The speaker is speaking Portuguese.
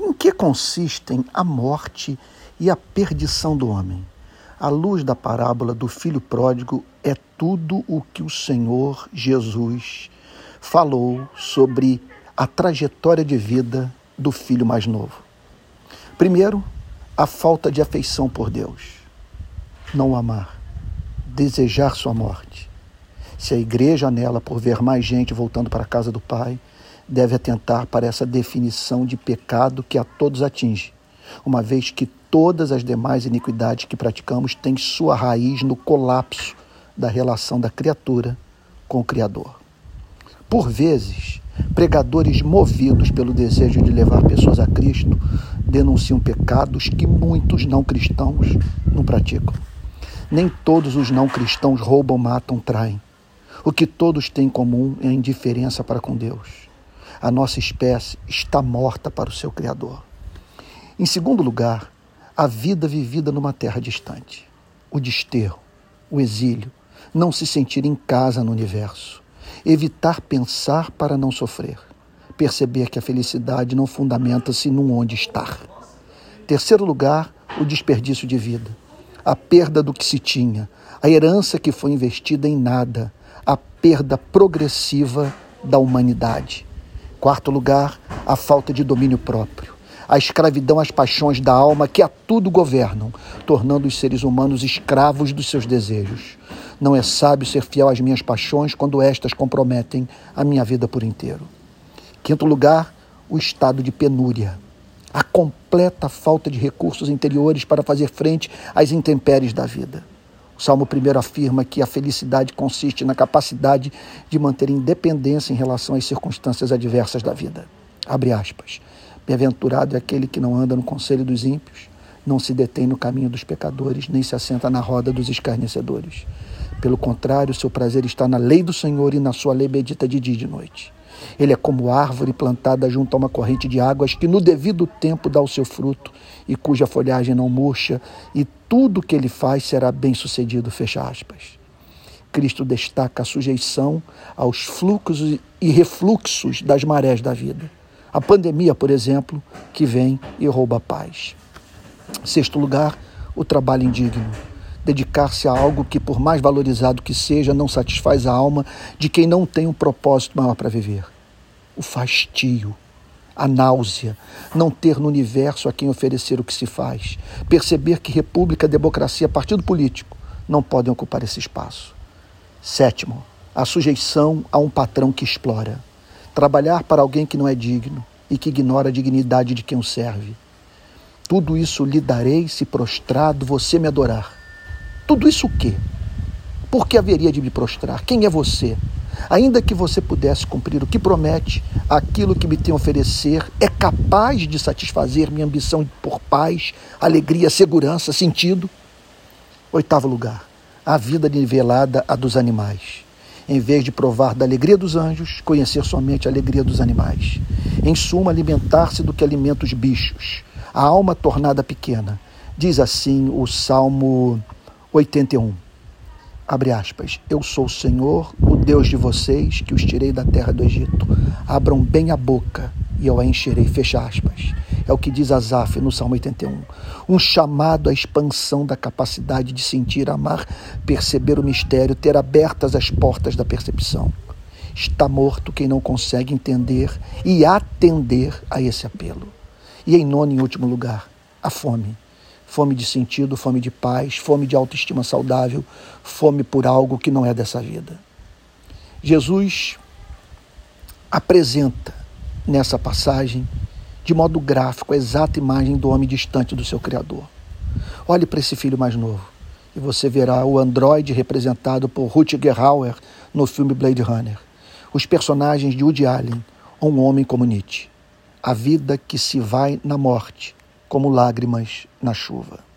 Em que consistem a morte e a perdição do homem? À luz da parábola do filho pródigo, é tudo o que o Senhor Jesus falou sobre a trajetória de vida do filho mais novo. Primeiro, a falta de afeição por Deus. Não amar, desejar sua morte. Se a igreja nela, por ver mais gente voltando para a casa do Pai, deve atentar para essa definição de pecado que a todos atinge, uma vez que todas as demais iniquidades que praticamos têm sua raiz no colapso da relação da criatura com o Criador. Por vezes, pregadores movidos pelo desejo de levar pessoas a Cristo denunciam pecados que muitos não cristãos não praticam. Nem todos os não cristãos roubam, matam, traem. O que todos têm em comum é a indiferença para com Deus. A nossa espécie está morta para o seu Criador. Em segundo lugar, a vida vivida numa terra distante, o desterro, o exílio, não se sentir em casa no universo, evitar pensar para não sofrer, perceber que a felicidade não fundamenta-se num onde estar. Terceiro lugar, o desperdício de vida, a perda do que se tinha, a herança que foi investida em nada, a perda progressiva da humanidade. Quarto lugar, a falta de domínio próprio, a escravidão às paixões da alma que a tudo governam, tornando os seres humanos escravos dos seus desejos. Não é sábio ser fiel às minhas paixões quando estas comprometem a minha vida por inteiro. Quinto lugar, o estado de penúria, a completa falta de recursos interiores para fazer frente às intempéries da vida. O Salmo 1 afirma que a felicidade consiste na capacidade de manter independência em relação às circunstâncias adversas da vida. Abre aspas. Bem-aventurado é aquele que não anda no conselho dos ímpios, não se detém no caminho dos pecadores, nem se assenta na roda dos escarnecedores. Pelo contrário, seu prazer está na lei do Senhor e na sua lei medita de dia e de noite. Ele é como árvore plantada junto a uma corrente de águas que no devido tempo dá o seu fruto e cuja folhagem não murcha, e tudo que ele faz será bem sucedido. Fecha aspas. Cristo destaca a sujeição aos fluxos e refluxos das marés da vida. A pandemia, por exemplo, que vem e rouba a paz. Sexto lugar, o trabalho indigno. Dedicar-se a algo que, por mais valorizado que seja, não satisfaz a alma de quem não tem um propósito maior para viver. O fastio, a náusea, não ter no universo a quem oferecer o que se faz, perceber que república, democracia, partido político não podem ocupar esse espaço. Sétimo, a sujeição a um patrão que explora. Trabalhar para alguém que não é digno e que ignora a dignidade de quem o serve. Tudo isso lhe darei se prostrado você me adorar. Tudo isso o quê? Por que haveria de me prostrar? Quem é você? Ainda que você pudesse cumprir o que promete, aquilo que me tem a oferecer é capaz de satisfazer minha ambição por paz, alegria, segurança, sentido? Oitavo lugar, a vida nivelada a dos animais em vez de provar da alegria dos anjos, conhecer somente a alegria dos animais. Em suma, alimentar-se do que alimenta os bichos, a alma tornada pequena. Diz assim o Salmo 81. Abre aspas. Eu sou o Senhor, o Deus de vocês, que os tirei da terra do Egito. Abram bem a boca e eu a encherei. Fecha aspas. É o que diz Asaf no Salmo 81. Um chamado à expansão da capacidade de sentir, amar, perceber o mistério, ter abertas as portas da percepção. Está morto quem não consegue entender e atender a esse apelo. E em nono e último lugar, a fome. Fome de sentido, fome de paz, fome de autoestima saudável, fome por algo que não é dessa vida. Jesus apresenta nessa passagem de modo gráfico, a exata imagem do homem distante do seu Criador. Olhe para esse filho mais novo e você verá o androide representado por Rutger Hauer no filme Blade Runner. Os personagens de Woody Allen, um homem como Nietzsche. A vida que se vai na morte, como lágrimas na chuva.